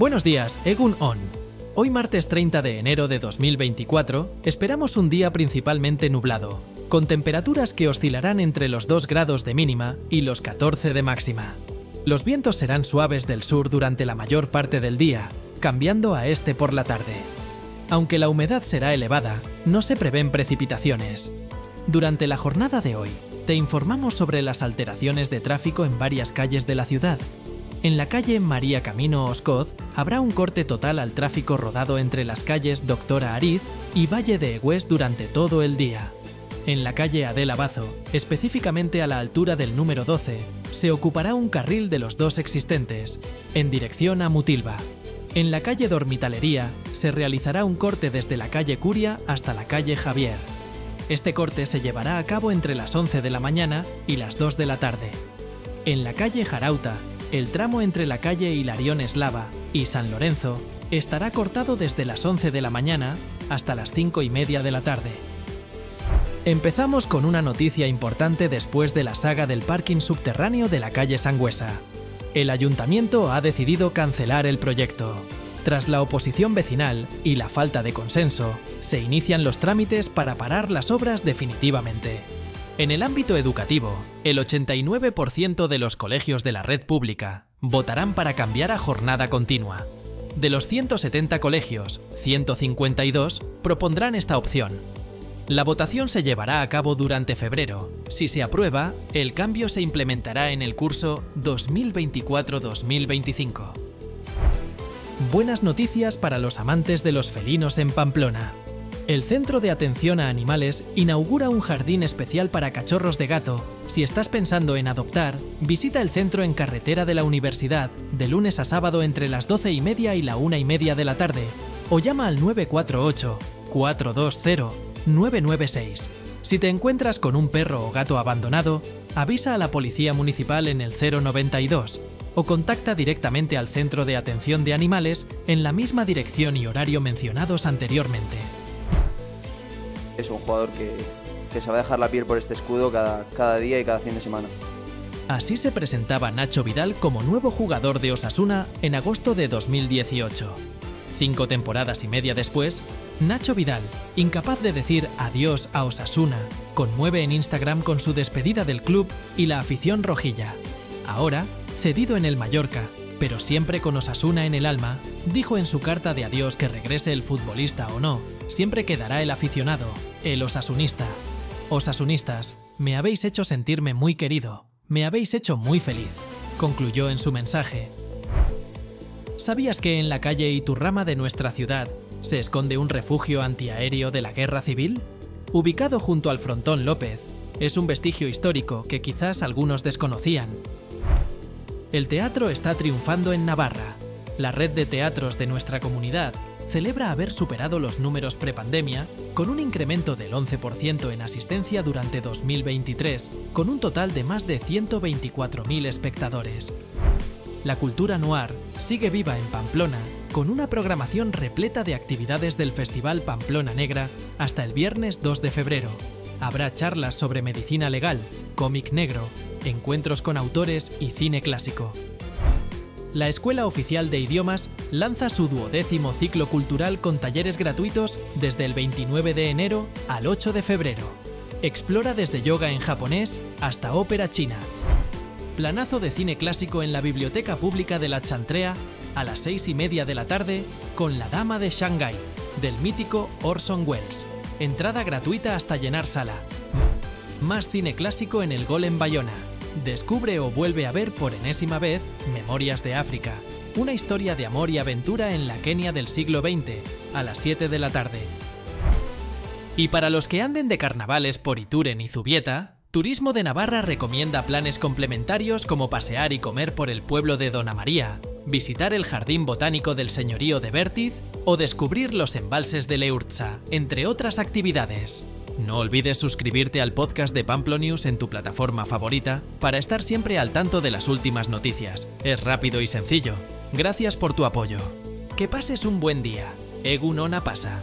Buenos días, Egun On. Hoy martes 30 de enero de 2024 esperamos un día principalmente nublado, con temperaturas que oscilarán entre los 2 grados de mínima y los 14 de máxima. Los vientos serán suaves del sur durante la mayor parte del día, cambiando a este por la tarde. Aunque la humedad será elevada, no se prevén precipitaciones. Durante la jornada de hoy, te informamos sobre las alteraciones de tráfico en varias calles de la ciudad. En la calle María Camino Oscoz habrá un corte total al tráfico rodado entre las calles Doctora Ariz y Valle de Egués durante todo el día. En la calle Adela Bazo, específicamente a la altura del número 12, se ocupará un carril de los dos existentes, en dirección a Mutilva. En la calle Dormitalería se realizará un corte desde la calle Curia hasta la calle Javier. Este corte se llevará a cabo entre las 11 de la mañana y las 2 de la tarde. En la calle Jarauta, el tramo entre la calle Hilarión Eslava y San Lorenzo estará cortado desde las 11 de la mañana hasta las 5 y media de la tarde. Empezamos con una noticia importante después de la saga del parking subterráneo de la calle Sangüesa. El ayuntamiento ha decidido cancelar el proyecto. Tras la oposición vecinal y la falta de consenso, se inician los trámites para parar las obras definitivamente. En el ámbito educativo, el 89% de los colegios de la red pública votarán para cambiar a jornada continua. De los 170 colegios, 152 propondrán esta opción, la votación se llevará a cabo durante febrero. Si se aprueba, el cambio se implementará en el curso 2024-2025. Buenas noticias para los amantes de los felinos en Pamplona. El Centro de Atención a Animales inaugura un jardín especial para cachorros de gato. Si estás pensando en adoptar, visita el centro en carretera de la universidad de lunes a sábado entre las 12 y media y la 1 y media de la tarde o llama al 948 420 996. Si te encuentras con un perro o gato abandonado, avisa a la Policía Municipal en el 092 o contacta directamente al Centro de Atención de Animales en la misma dirección y horario mencionados anteriormente. Es un jugador que, que se va a dejar la piel por este escudo cada, cada día y cada fin de semana. Así se presentaba Nacho Vidal como nuevo jugador de Osasuna en agosto de 2018. Cinco temporadas y media después, Nacho Vidal, incapaz de decir adiós a Osasuna, conmueve en Instagram con su despedida del club y la afición rojilla. Ahora, cedido en el Mallorca, pero siempre con Osasuna en el alma, dijo en su carta de adiós que regrese el futbolista o no, siempre quedará el aficionado, el osasunista. Osasunistas, me habéis hecho sentirme muy querido, me habéis hecho muy feliz, concluyó en su mensaje. ¿Sabías que en la calle Iturrama de nuestra ciudad se esconde un refugio antiaéreo de la guerra civil? Ubicado junto al frontón López, es un vestigio histórico que quizás algunos desconocían. El teatro está triunfando en Navarra. La red de teatros de nuestra comunidad celebra haber superado los números prepandemia con un incremento del 11% en asistencia durante 2023, con un total de más de 124.000 espectadores. La cultura noir sigue viva en Pamplona con una programación repleta de actividades del Festival Pamplona Negra hasta el viernes 2 de febrero. Habrá charlas sobre medicina legal, cómic negro, encuentros con autores y cine clásico. La Escuela Oficial de Idiomas lanza su duodécimo ciclo cultural con talleres gratuitos desde el 29 de enero al 8 de febrero. Explora desde yoga en japonés hasta ópera china. Planazo de cine clásico en la Biblioteca Pública de la Chantrea a las seis y media de la tarde con La Dama de Shanghai, del mítico Orson Welles. Entrada gratuita hasta llenar sala. Más cine clásico en el Gol en Bayona. Descubre o vuelve a ver por enésima vez Memorias de África, una historia de amor y aventura en la Kenia del siglo XX, a las 7 de la tarde. Y para los que anden de carnavales por Ituren y Zubieta, Turismo de Navarra recomienda planes complementarios como pasear y comer por el pueblo de Dona María, visitar el Jardín Botánico del Señorío de Vértiz o descubrir los embalses de Leurza, entre otras actividades. No olvides suscribirte al podcast de Pamplonius en tu plataforma favorita para estar siempre al tanto de las últimas noticias. Es rápido y sencillo. Gracias por tu apoyo. Que pases un buen día. Egunona pasa.